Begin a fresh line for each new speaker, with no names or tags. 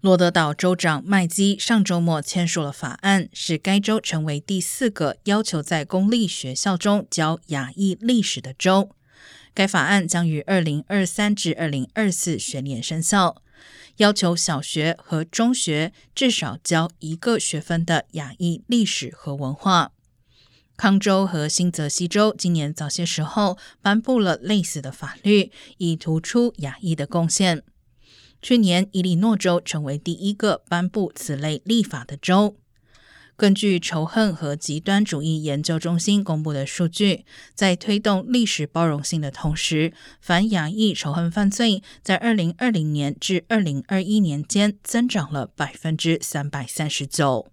罗德岛州长麦基上周末签署了法案，使该州成为第四个要求在公立学校中教亚裔历史的州。该法案将于二零二三至二零二四学年生效，要求小学和中学至少教一个学分的亚裔历史和文化。康州和新泽西州今年早些时候颁布了类似的法律，以突出亚裔的贡献。去年，伊利诺州成为第一个颁布此类立法的州。根据仇恨和极端主义研究中心公布的数据，在推动历史包容性的同时，反亚裔仇恨犯罪在二零二零年至二零二一年间增长了百分之三百三十九。